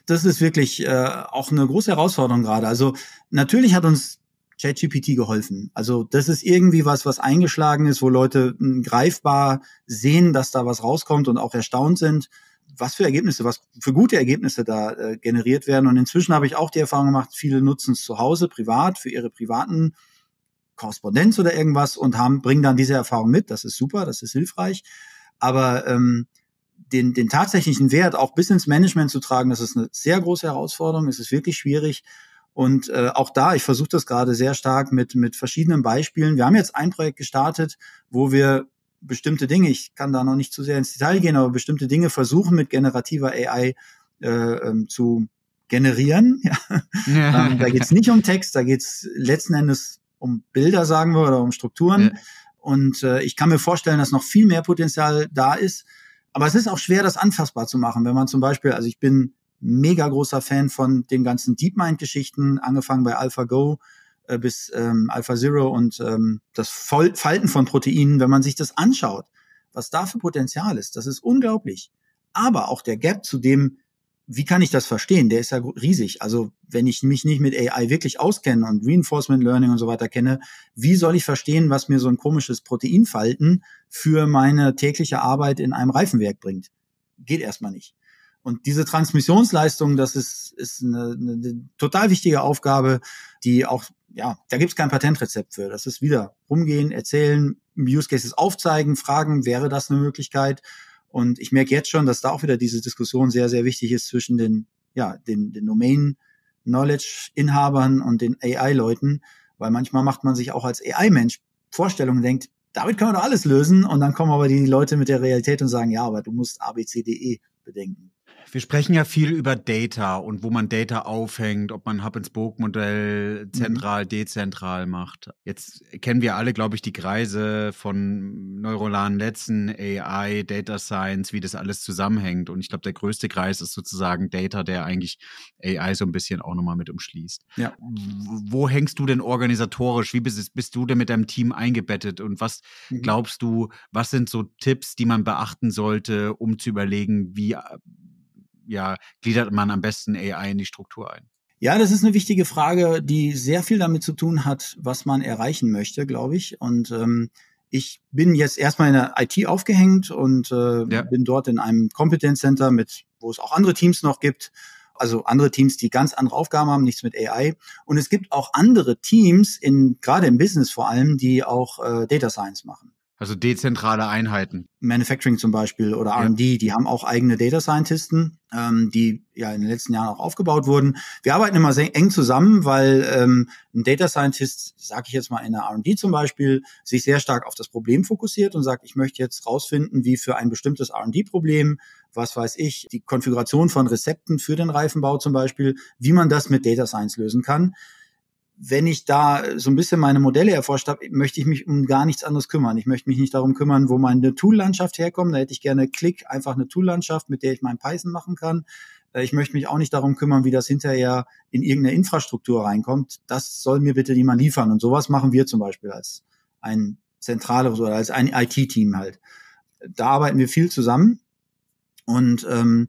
das ist wirklich äh, auch eine große Herausforderung gerade. Also natürlich hat uns ChatGPT geholfen. Also das ist irgendwie was, was eingeschlagen ist, wo Leute m, hm, greifbar sehen, dass da was rauskommt und auch erstaunt sind, was für Ergebnisse, was für gute Ergebnisse da äh, generiert werden. Und inzwischen habe ich auch die Erfahrung gemacht, viele nutzen es zu Hause, privat, für ihre privaten Korrespondenz oder irgendwas und haben, bringen dann diese Erfahrung mit. Das ist super, das ist hilfreich. Aber ähm, den, den tatsächlichen Wert auch bis ins Management zu tragen, das ist eine sehr große Herausforderung. Es ist wirklich schwierig. Und äh, auch da, ich versuche das gerade sehr stark mit, mit verschiedenen Beispielen. Wir haben jetzt ein Projekt gestartet, wo wir bestimmte Dinge, ich kann da noch nicht zu sehr ins Detail gehen, aber bestimmte Dinge versuchen mit generativer AI äh, ähm, zu generieren. Ja. ähm, da geht es nicht um Text, da geht es letzten Endes um Bilder, sagen wir, oder um Strukturen. Ja. Und äh, ich kann mir vorstellen, dass noch viel mehr Potenzial da ist. Aber es ist auch schwer, das anfassbar zu machen. Wenn man zum Beispiel, also ich bin mega großer Fan von den ganzen DeepMind-Geschichten, angefangen bei AlphaGo äh, bis ähm, AlphaZero und ähm, das Falten von Proteinen, wenn man sich das anschaut, was da für Potenzial ist, das ist unglaublich. Aber auch der Gap zu dem, wie kann ich das verstehen? Der ist ja riesig. Also wenn ich mich nicht mit AI wirklich auskenne und Reinforcement Learning und so weiter kenne, wie soll ich verstehen, was mir so ein komisches Proteinfalten für meine tägliche Arbeit in einem Reifenwerk bringt? Geht erstmal nicht. Und diese Transmissionsleistung, das ist, ist eine, eine total wichtige Aufgabe, die auch, ja, da gibt es kein Patentrezept für. Das ist wieder rumgehen, erzählen, Use Cases aufzeigen, fragen, wäre das eine Möglichkeit? Und ich merke jetzt schon, dass da auch wieder diese Diskussion sehr, sehr wichtig ist zwischen den, ja, den, den Domain Knowledge Inhabern und den AI Leuten, weil manchmal macht man sich auch als AI Mensch Vorstellungen denkt, damit können wir doch alles lösen und dann kommen aber die Leute mit der Realität und sagen, ja, aber du musst ABCDE bedenken. Wir sprechen ja viel über Data und wo man Data aufhängt, ob man Hub-and-Spoke-Modell mhm. zentral, mhm. dezentral macht. Jetzt kennen wir alle, glaube ich, die Kreise von neuronalen Netzen, AI, Data Science, wie das alles zusammenhängt. Und ich glaube, der größte Kreis ist sozusagen Data, der eigentlich AI so ein bisschen auch nochmal mit umschließt. Ja. Wo hängst du denn organisatorisch? Wie bist, bist du denn mit deinem Team eingebettet? Und was mhm. glaubst du, was sind so Tipps, die man beachten sollte, um zu überlegen, wie ja, gliedert man am besten AI in die Struktur ein? Ja, das ist eine wichtige Frage, die sehr viel damit zu tun hat, was man erreichen möchte, glaube ich. Und ähm, ich bin jetzt erstmal in der IT aufgehängt und äh, ja. bin dort in einem Competence Center mit, wo es auch andere Teams noch gibt. Also andere Teams, die ganz andere Aufgaben haben, nichts mit AI. Und es gibt auch andere Teams, in, gerade im Business vor allem, die auch äh, Data Science machen. Also dezentrale Einheiten. Manufacturing zum Beispiel oder R&D, ja. die haben auch eigene Data Scientisten, ähm, die ja in den letzten Jahren auch aufgebaut wurden. Wir arbeiten immer sehr eng zusammen, weil ähm, ein Data Scientist, sage ich jetzt mal in der R&D zum Beispiel, sich sehr stark auf das Problem fokussiert und sagt, ich möchte jetzt rausfinden, wie für ein bestimmtes R&D-Problem, was weiß ich, die Konfiguration von Rezepten für den Reifenbau zum Beispiel, wie man das mit Data Science lösen kann wenn ich da so ein bisschen meine Modelle erforscht habe, möchte ich mich um gar nichts anderes kümmern. Ich möchte mich nicht darum kümmern, wo meine Tool-Landschaft herkommt. Da hätte ich gerne Klick, einfach eine Tool-Landschaft, mit der ich mein Python machen kann. Äh, ich möchte mich auch nicht darum kümmern, wie das hinterher in irgendeine Infrastruktur reinkommt. Das soll mir bitte jemand liefern. Und sowas machen wir zum Beispiel als ein zentrales oder als ein IT-Team halt. Da arbeiten wir viel zusammen. Und ähm,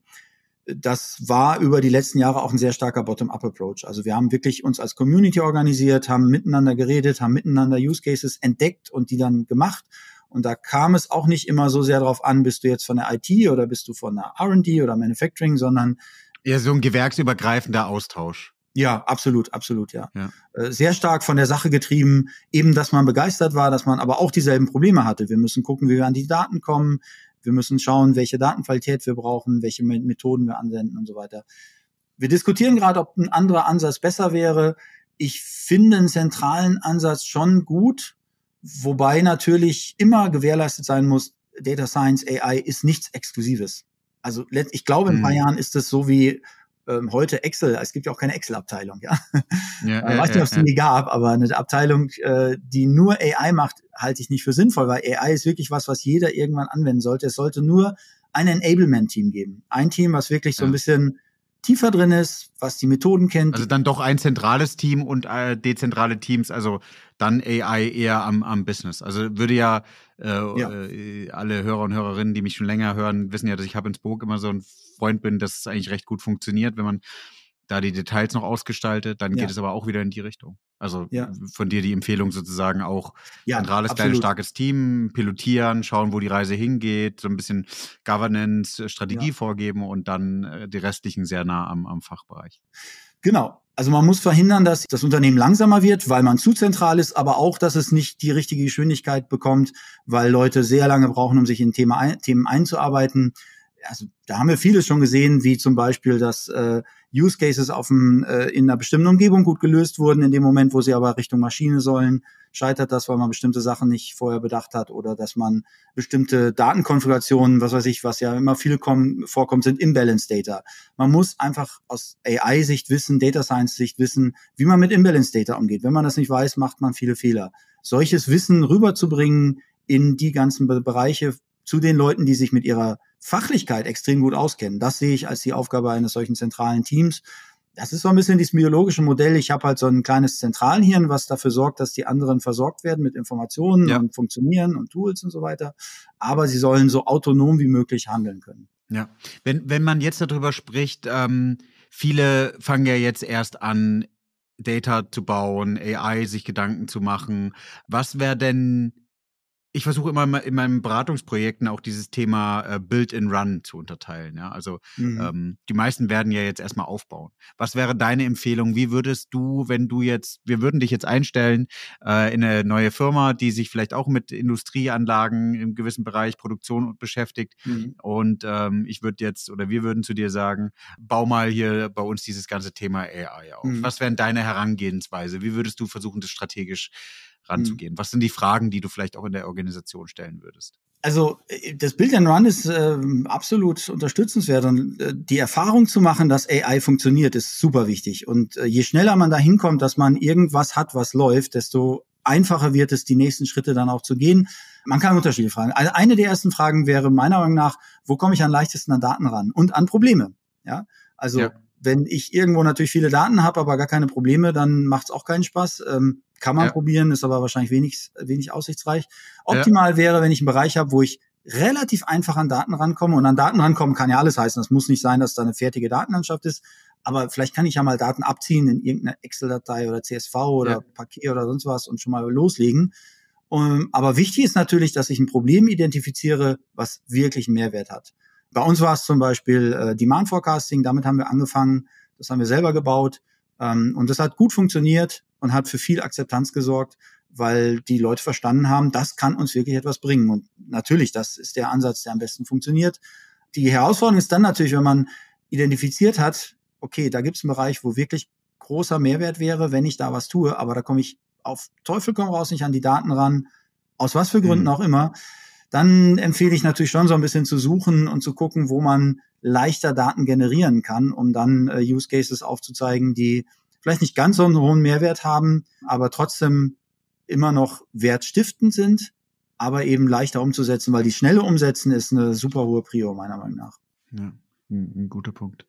das war über die letzten Jahre auch ein sehr starker Bottom-up-Approach. Also wir haben wirklich uns als Community organisiert, haben miteinander geredet, haben miteinander Use Cases entdeckt und die dann gemacht. Und da kam es auch nicht immer so sehr darauf an, bist du jetzt von der IT oder bist du von der R&D oder Manufacturing, sondern eher so ein gewerksübergreifender Austausch. Ja, absolut, absolut, ja. ja. Äh, sehr stark von der Sache getrieben, eben, dass man begeistert war, dass man aber auch dieselben Probleme hatte. Wir müssen gucken, wie wir an die Daten kommen. Wir müssen schauen, welche Datenqualität wir brauchen, welche Methoden wir anwenden und so weiter. Wir diskutieren gerade, ob ein anderer Ansatz besser wäre. Ich finde einen zentralen Ansatz schon gut, wobei natürlich immer gewährleistet sein muss, Data Science, AI ist nichts Exklusives. Also ich glaube, in ein paar hm. Jahren ist es so wie ähm, heute Excel, es gibt ja auch keine Excel-Abteilung, ja. ja ich weiß nicht, ob es die nie gab, aber eine Abteilung, äh, die nur AI macht, halte ich nicht für sinnvoll, weil AI ist wirklich was, was jeder irgendwann anwenden sollte. Es sollte nur ein Enablement-Team geben. Ein Team, was wirklich so ein bisschen tiefer drin ist, was die Methoden kennt. Also dann doch ein zentrales Team und äh, dezentrale Teams, also dann AI eher am, am Business. Also würde ja, äh, ja. Äh, alle Hörer und Hörerinnen, die mich schon länger hören, wissen ja, dass ich Hub Spoke immer so ein Freund bin, dass es eigentlich recht gut funktioniert, wenn man da die Details noch ausgestaltet, dann ja. geht es aber auch wieder in die Richtung. Also ja. von dir die Empfehlung sozusagen auch ja, zentrales, kleines, starkes Team, pilotieren, schauen, wo die Reise hingeht, so ein bisschen Governance, äh, Strategie ja. vorgeben und dann äh, die restlichen sehr nah am, am Fachbereich. Genau. Also man muss verhindern, dass das Unternehmen langsamer wird, weil man zu zentral ist, aber auch, dass es nicht die richtige Geschwindigkeit bekommt, weil Leute sehr lange brauchen, um sich in Thema, Themen einzuarbeiten also da haben wir vieles schon gesehen, wie zum Beispiel, dass äh, Use Cases auf dem, äh, in einer bestimmten Umgebung gut gelöst wurden, in dem Moment, wo sie aber Richtung Maschine sollen, scheitert das, weil man bestimmte Sachen nicht vorher bedacht hat oder dass man bestimmte Datenkonfigurationen, was weiß ich, was ja immer viel kommen, vorkommt, sind Imbalance Data. Man muss einfach aus AI-Sicht wissen, Data Science-Sicht wissen, wie man mit Imbalance Data umgeht. Wenn man das nicht weiß, macht man viele Fehler. Solches Wissen rüberzubringen in die ganzen Bereiche zu den Leuten, die sich mit ihrer Fachlichkeit extrem gut auskennen. Das sehe ich als die Aufgabe eines solchen zentralen Teams. Das ist so ein bisschen dieses biologische Modell. Ich habe halt so ein kleines Zentralhirn, was dafür sorgt, dass die anderen versorgt werden mit Informationen ja. und funktionieren und Tools und so weiter. Aber sie sollen so autonom wie möglich handeln können. Ja, wenn, wenn man jetzt darüber spricht, ähm, viele fangen ja jetzt erst an, Data zu bauen, AI sich Gedanken zu machen. Was wäre denn ich versuche immer in meinen Beratungsprojekten auch dieses Thema äh, Build and Run zu unterteilen. Ja? Also mhm. ähm, die meisten werden ja jetzt erstmal aufbauen. Was wäre deine Empfehlung? Wie würdest du, wenn du jetzt, wir würden dich jetzt einstellen äh, in eine neue Firma, die sich vielleicht auch mit Industrieanlagen im gewissen Bereich Produktion beschäftigt. Mhm. Und ähm, ich würde jetzt oder wir würden zu dir sagen, bau mal hier bei uns dieses ganze Thema AI auf. Mhm. Was wären deine Herangehensweise? Wie würdest du versuchen, das strategisch ranzugehen? Mhm. Was sind die Fragen, die du vielleicht auch in der Organisation stellen würdest? Also äh, das Build and Run ist äh, absolut unterstützenswert und äh, die Erfahrung zu machen, dass AI funktioniert, ist super wichtig. Und äh, je schneller man da hinkommt, dass man irgendwas hat, was läuft, desto einfacher wird es, die nächsten Schritte dann auch zu gehen. Man kann unterschiedliche Fragen. Also eine der ersten Fragen wäre meiner Meinung nach, wo komme ich am leichtesten an Daten ran und an Probleme? Ja, also ja. wenn ich irgendwo natürlich viele Daten habe, aber gar keine Probleme, dann macht es auch keinen Spaß. Ähm, kann man ja. probieren, ist aber wahrscheinlich wenig, wenig aussichtsreich. Optimal ja. wäre, wenn ich einen Bereich habe, wo ich relativ einfach an Daten rankomme. Und an Daten rankommen kann ja alles heißen. Das muss nicht sein, dass da eine fertige Datenlandschaft ist. aber vielleicht kann ich ja mal Daten abziehen in irgendeine Excel-Datei oder CSV oder ja. Paket oder sonst was und schon mal loslegen. Um, aber wichtig ist natürlich, dass ich ein Problem identifiziere, was wirklich einen Mehrwert hat. Bei uns war es zum Beispiel äh, Demand Forecasting, damit haben wir angefangen, das haben wir selber gebaut ähm, und das hat gut funktioniert und hat für viel Akzeptanz gesorgt, weil die Leute verstanden haben, das kann uns wirklich etwas bringen. Und natürlich, das ist der Ansatz, der am besten funktioniert. Die Herausforderung ist dann natürlich, wenn man identifiziert hat, okay, da gibt es einen Bereich, wo wirklich großer Mehrwert wäre, wenn ich da was tue, aber da komme ich auf Teufel komm raus nicht an die Daten ran, aus was für Gründen mhm. auch immer, dann empfehle ich natürlich schon so ein bisschen zu suchen und zu gucken, wo man leichter Daten generieren kann, um dann äh, Use Cases aufzuzeigen, die vielleicht nicht ganz so einen hohen Mehrwert haben, aber trotzdem immer noch wertstiftend sind, aber eben leichter umzusetzen, weil die schnelle Umsetzen ist eine super hohe Prio meiner Meinung nach. Ja, ein, ein guter Punkt.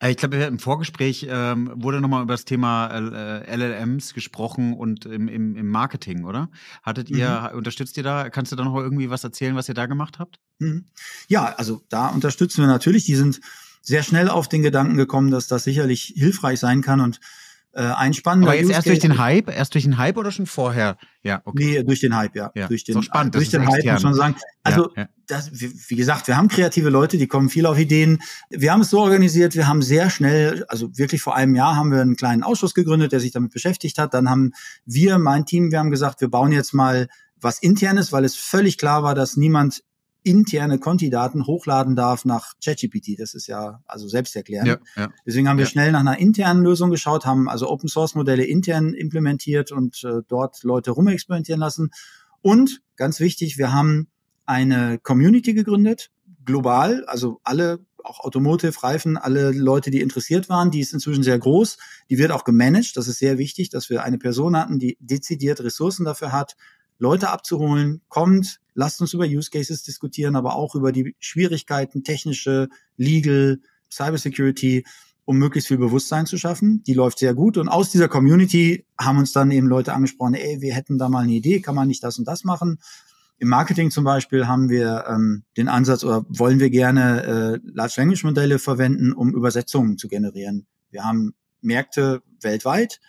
Äh, ich glaube, im Vorgespräch ähm, wurde nochmal über das Thema äh, LLMs gesprochen und im, im, im Marketing, oder? Hattet ihr, mhm. unterstützt ihr da, kannst du da noch irgendwie was erzählen, was ihr da gemacht habt? Mhm. Ja, also da unterstützen wir natürlich. Die sind sehr schnell auf den Gedanken gekommen, dass das sicherlich hilfreich sein kann und äh, ein spannender Aber jetzt erst durch den Hype, erst durch den Hype oder schon vorher? Ja, okay. Nee, durch den Hype, ja. ja. Durch den, so spannend, durch den Hype muss man sagen. Also, ja, ja. Das, wie gesagt, wir haben kreative Leute, die kommen viel auf Ideen. Wir haben es so organisiert, wir haben sehr schnell, also wirklich vor einem Jahr haben wir einen kleinen Ausschuss gegründet, der sich damit beschäftigt hat. Dann haben wir, mein Team, wir haben gesagt, wir bauen jetzt mal was internes, weil es völlig klar war, dass niemand interne Conti-Daten hochladen darf nach ChatGPT. Das ist ja also selbsterklärend. Ja, ja. Deswegen haben wir ja. schnell nach einer internen Lösung geschaut, haben also Open Source Modelle intern implementiert und äh, dort Leute rumexperimentieren lassen. Und ganz wichtig, wir haben eine Community gegründet, global, also alle auch Automotive, Reifen, alle Leute, die interessiert waren, die ist inzwischen sehr groß. Die wird auch gemanagt. Das ist sehr wichtig, dass wir eine Person hatten, die dezidiert Ressourcen dafür hat, Leute abzuholen, kommt, lasst uns über Use Cases diskutieren, aber auch über die Schwierigkeiten, technische, legal, Cybersecurity, um möglichst viel Bewusstsein zu schaffen. Die läuft sehr gut. Und aus dieser Community haben uns dann eben Leute angesprochen, ey, wir hätten da mal eine Idee, kann man nicht das und das machen? Im Marketing zum Beispiel haben wir ähm, den Ansatz oder wollen wir gerne äh, Large Language Modelle verwenden, um Übersetzungen zu generieren. Wir haben Märkte weltweit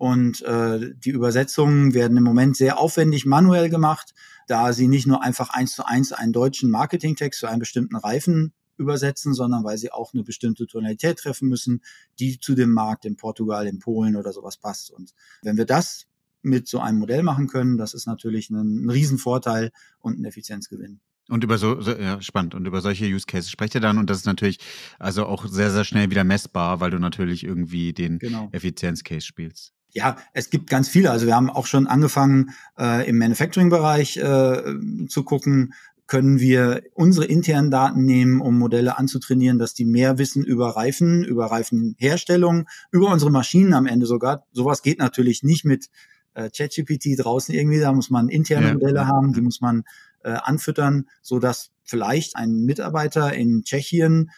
und äh, die Übersetzungen werden im Moment sehr aufwendig manuell gemacht, da sie nicht nur einfach eins zu eins einen deutschen Marketingtext für einen bestimmten Reifen übersetzen, sondern weil sie auch eine bestimmte Tonalität treffen müssen, die zu dem Markt in Portugal, in Polen oder sowas passt. Und wenn wir das mit so einem Modell machen können, das ist natürlich ein, ein Riesenvorteil und ein Effizienzgewinn. Und über so, so ja, spannend. Und über solche Use Cases sprecht ihr dann. Und das ist natürlich also auch sehr, sehr schnell wieder messbar, weil du natürlich irgendwie den genau. Effizienzcase spielst. Ja, es gibt ganz viele. Also wir haben auch schon angefangen, äh, im Manufacturing-Bereich äh, zu gucken, können wir unsere internen Daten nehmen, um Modelle anzutrainieren, dass die mehr wissen über Reifen, über Reifenherstellung, über unsere Maschinen am Ende sogar. Sowas geht natürlich nicht mit äh, ChatGPT draußen irgendwie. Da muss man interne ja. Modelle haben, die muss man äh, anfüttern, so dass vielleicht ein Mitarbeiter in Tschechien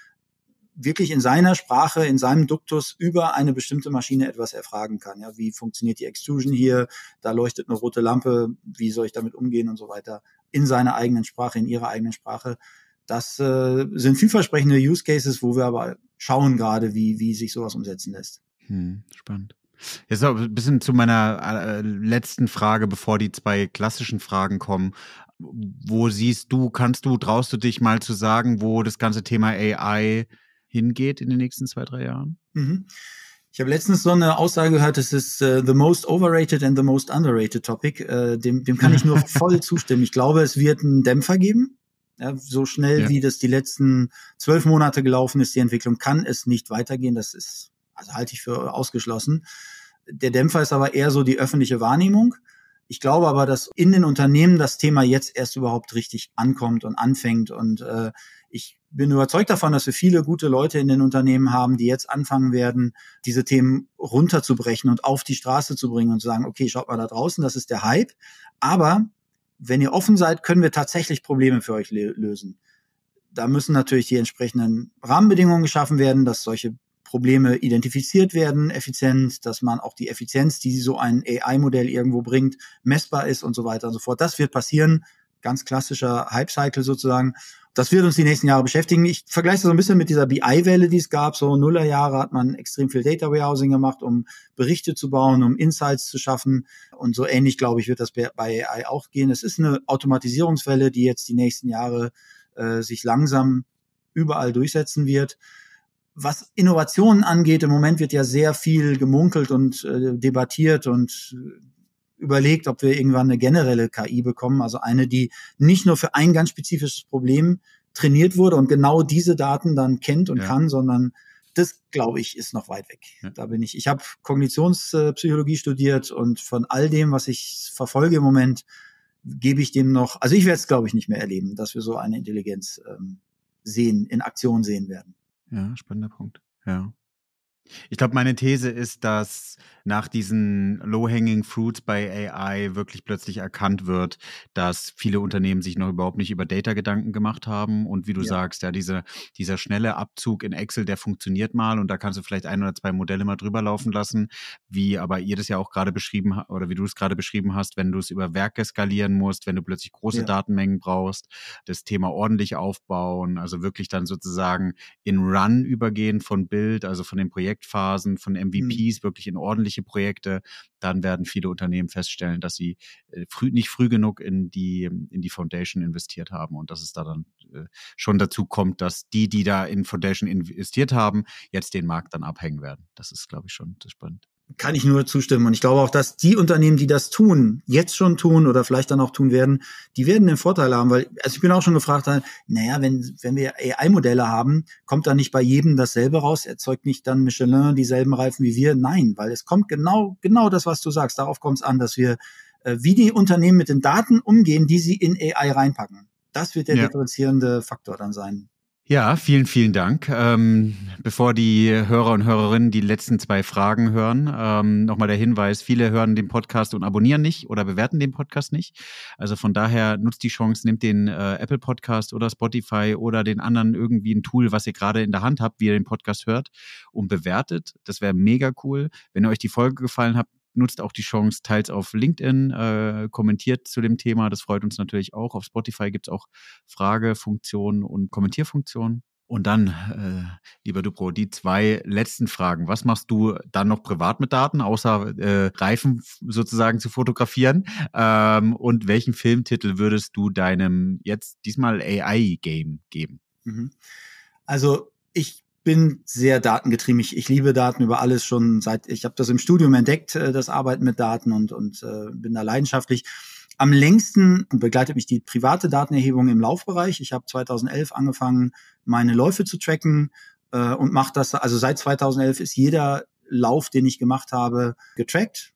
wirklich in seiner Sprache, in seinem Duktus über eine bestimmte Maschine etwas erfragen kann. Ja, wie funktioniert die Extrusion hier? Da leuchtet eine rote Lampe. Wie soll ich damit umgehen und so weiter? In seiner eigenen Sprache, in ihrer eigenen Sprache. Das äh, sind vielversprechende Use Cases, wo wir aber schauen gerade, wie, wie sich sowas umsetzen lässt. Hm, spannend. Jetzt noch ein bisschen zu meiner äh, letzten Frage, bevor die zwei klassischen Fragen kommen. Wo siehst du, kannst du, traust du dich mal zu sagen, wo das ganze Thema AI hingeht in den nächsten zwei, drei Jahren? Mhm. Ich habe letztens so eine Aussage gehört, das ist uh, the most overrated and the most underrated topic. Uh, dem, dem kann ich nur voll zustimmen. Ich glaube, es wird einen Dämpfer geben. Ja, so schnell ja. wie das die letzten zwölf Monate gelaufen ist, die Entwicklung kann es nicht weitergehen. Das ist, also halte ich für ausgeschlossen. Der Dämpfer ist aber eher so die öffentliche Wahrnehmung. Ich glaube aber, dass in den Unternehmen das Thema jetzt erst überhaupt richtig ankommt und anfängt. Und äh, ich bin überzeugt davon, dass wir viele gute Leute in den Unternehmen haben, die jetzt anfangen werden, diese Themen runterzubrechen und auf die Straße zu bringen und zu sagen, okay, schaut mal da draußen, das ist der Hype. Aber wenn ihr offen seid, können wir tatsächlich Probleme für euch lösen. Da müssen natürlich die entsprechenden Rahmenbedingungen geschaffen werden, dass solche Probleme identifiziert werden, effizient, dass man auch die Effizienz, die so ein AI-Modell irgendwo bringt, messbar ist und so weiter und so fort. Das wird passieren ganz klassischer Hype-Cycle sozusagen. Das wird uns die nächsten Jahre beschäftigen. Ich vergleiche das so ein bisschen mit dieser BI-Welle, die es gab. So Nullerjahre hat man extrem viel Data Warehousing gemacht, um Berichte zu bauen, um Insights zu schaffen. Und so ähnlich, glaube ich, wird das bei AI auch gehen. Es ist eine Automatisierungswelle, die jetzt die nächsten Jahre äh, sich langsam überall durchsetzen wird. Was Innovationen angeht, im Moment wird ja sehr viel gemunkelt und äh, debattiert und überlegt, ob wir irgendwann eine generelle KI bekommen, also eine, die nicht nur für ein ganz spezifisches Problem trainiert wurde und genau diese Daten dann kennt und ja. kann, sondern das, glaube ich, ist noch weit weg. Ja. Da bin ich. Ich habe Kognitionspsychologie studiert und von all dem, was ich verfolge im Moment, gebe ich dem noch, also ich werde es, glaube ich, nicht mehr erleben, dass wir so eine Intelligenz ähm, sehen, in Aktion sehen werden. Ja, spannender Punkt. Ja. Ich glaube, meine These ist, dass nach diesen Low-Hanging Fruits bei AI wirklich plötzlich erkannt wird, dass viele Unternehmen sich noch überhaupt nicht über Data Gedanken gemacht haben. Und wie du ja. sagst, ja, diese, dieser schnelle Abzug in Excel, der funktioniert mal und da kannst du vielleicht ein oder zwei Modelle mal drüber laufen lassen, wie aber ihr das ja auch gerade beschrieben oder wie du es gerade beschrieben hast, wenn du es über Werke skalieren musst, wenn du plötzlich große ja. Datenmengen brauchst, das Thema ordentlich aufbauen, also wirklich dann sozusagen in Run übergehen von Bild, also von den Projektphasen, von MVPs, mhm. wirklich in ordentlich ähnliche Projekte, dann werden viele Unternehmen feststellen, dass sie äh, früh, nicht früh genug in die, in die Foundation investiert haben und dass es da dann äh, schon dazu kommt, dass die, die da in Foundation investiert haben, jetzt den Markt dann abhängen werden. Das ist, glaube ich, schon spannend kann ich nur zustimmen. Und ich glaube auch, dass die Unternehmen, die das tun, jetzt schon tun oder vielleicht dann auch tun werden, die werden den Vorteil haben, weil, also ich bin auch schon gefragt, naja, wenn, wenn wir AI-Modelle haben, kommt da nicht bei jedem dasselbe raus? Erzeugt nicht dann Michelin dieselben Reifen wie wir? Nein, weil es kommt genau, genau das, was du sagst. Darauf kommt es an, dass wir, äh, wie die Unternehmen mit den Daten umgehen, die sie in AI reinpacken. Das wird der ja. differenzierende Faktor dann sein. Ja, vielen, vielen Dank. Ähm, bevor die Hörer und Hörerinnen die letzten zwei Fragen hören, ähm, nochmal der Hinweis, viele hören den Podcast und abonnieren nicht oder bewerten den Podcast nicht. Also von daher nutzt die Chance, nehmt den äh, Apple Podcast oder Spotify oder den anderen irgendwie ein Tool, was ihr gerade in der Hand habt, wie ihr den Podcast hört und bewertet. Das wäre mega cool. Wenn euch die Folge gefallen hat, nutzt auch die Chance, teils auf LinkedIn, äh, kommentiert zu dem Thema. Das freut uns natürlich auch. Auf Spotify gibt es auch Fragefunktionen und Kommentierfunktionen. Und dann, äh, lieber Dupro, die zwei letzten Fragen. Was machst du dann noch privat mit Daten, außer äh, Reifen sozusagen zu fotografieren? Ähm, und welchen Filmtitel würdest du deinem jetzt diesmal AI-Game geben? Mhm. Also ich bin sehr datengetrieben. Ich, ich liebe Daten über alles schon seit, ich habe das im Studium entdeckt, äh, das Arbeiten mit Daten und, und äh, bin da leidenschaftlich. Am längsten begleitet mich die private Datenerhebung im Laufbereich. Ich habe 2011 angefangen, meine Läufe zu tracken äh, und mache das, also seit 2011 ist jeder Lauf, den ich gemacht habe, getrackt,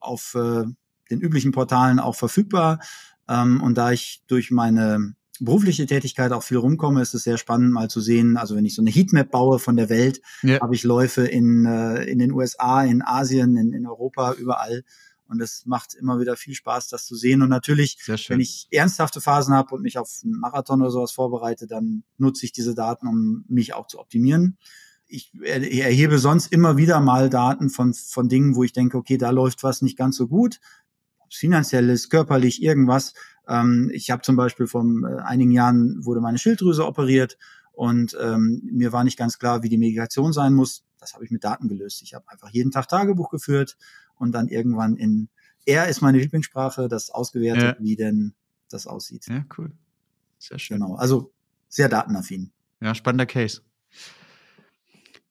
auf äh, den üblichen Portalen auch verfügbar. Ähm, und da ich durch meine berufliche Tätigkeit auch viel rumkomme, ist es sehr spannend mal zu sehen. Also wenn ich so eine Heatmap baue von der Welt, ja. habe ich Läufe in, äh, in den USA, in Asien, in, in Europa, überall. Und es macht immer wieder viel Spaß, das zu sehen. Und natürlich, wenn ich ernsthafte Phasen habe und mich auf einen Marathon oder sowas vorbereite, dann nutze ich diese Daten, um mich auch zu optimieren. Ich erhebe sonst immer wieder mal Daten von, von Dingen, wo ich denke, okay, da läuft was nicht ganz so gut. Finanziell ist, körperlich, irgendwas. Ähm, ich habe zum Beispiel vor äh, einigen Jahren wurde meine Schilddrüse operiert und ähm, mir war nicht ganz klar, wie die Medikation sein muss. Das habe ich mit Daten gelöst. Ich habe einfach jeden Tag Tagebuch geführt und dann irgendwann in R ist meine Lieblingssprache, das ausgewertet, ja. wie denn das aussieht. Ja, cool. Sehr schön. Genau, also sehr datenaffin. Ja, spannender Case.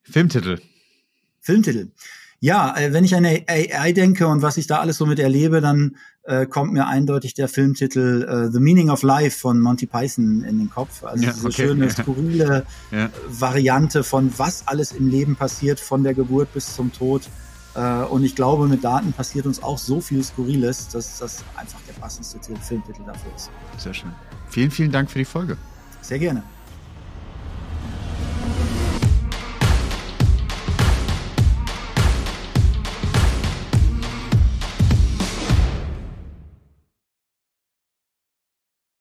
Filmtitel. Filmtitel. Ja, äh, wenn ich an AI denke und was ich da alles so mit erlebe, dann äh, kommt mir eindeutig der Filmtitel äh, The Meaning of Life von Monty Python in den Kopf. Also ja, diese okay. schöne, skurrile ja. Variante von was alles im Leben passiert, von der Geburt bis zum Tod. Äh, und ich glaube, mit Daten passiert uns auch so viel Skurriles, dass das einfach der passendste Filmtitel dafür ist. Sehr schön. Vielen, vielen Dank für die Folge. Sehr gerne.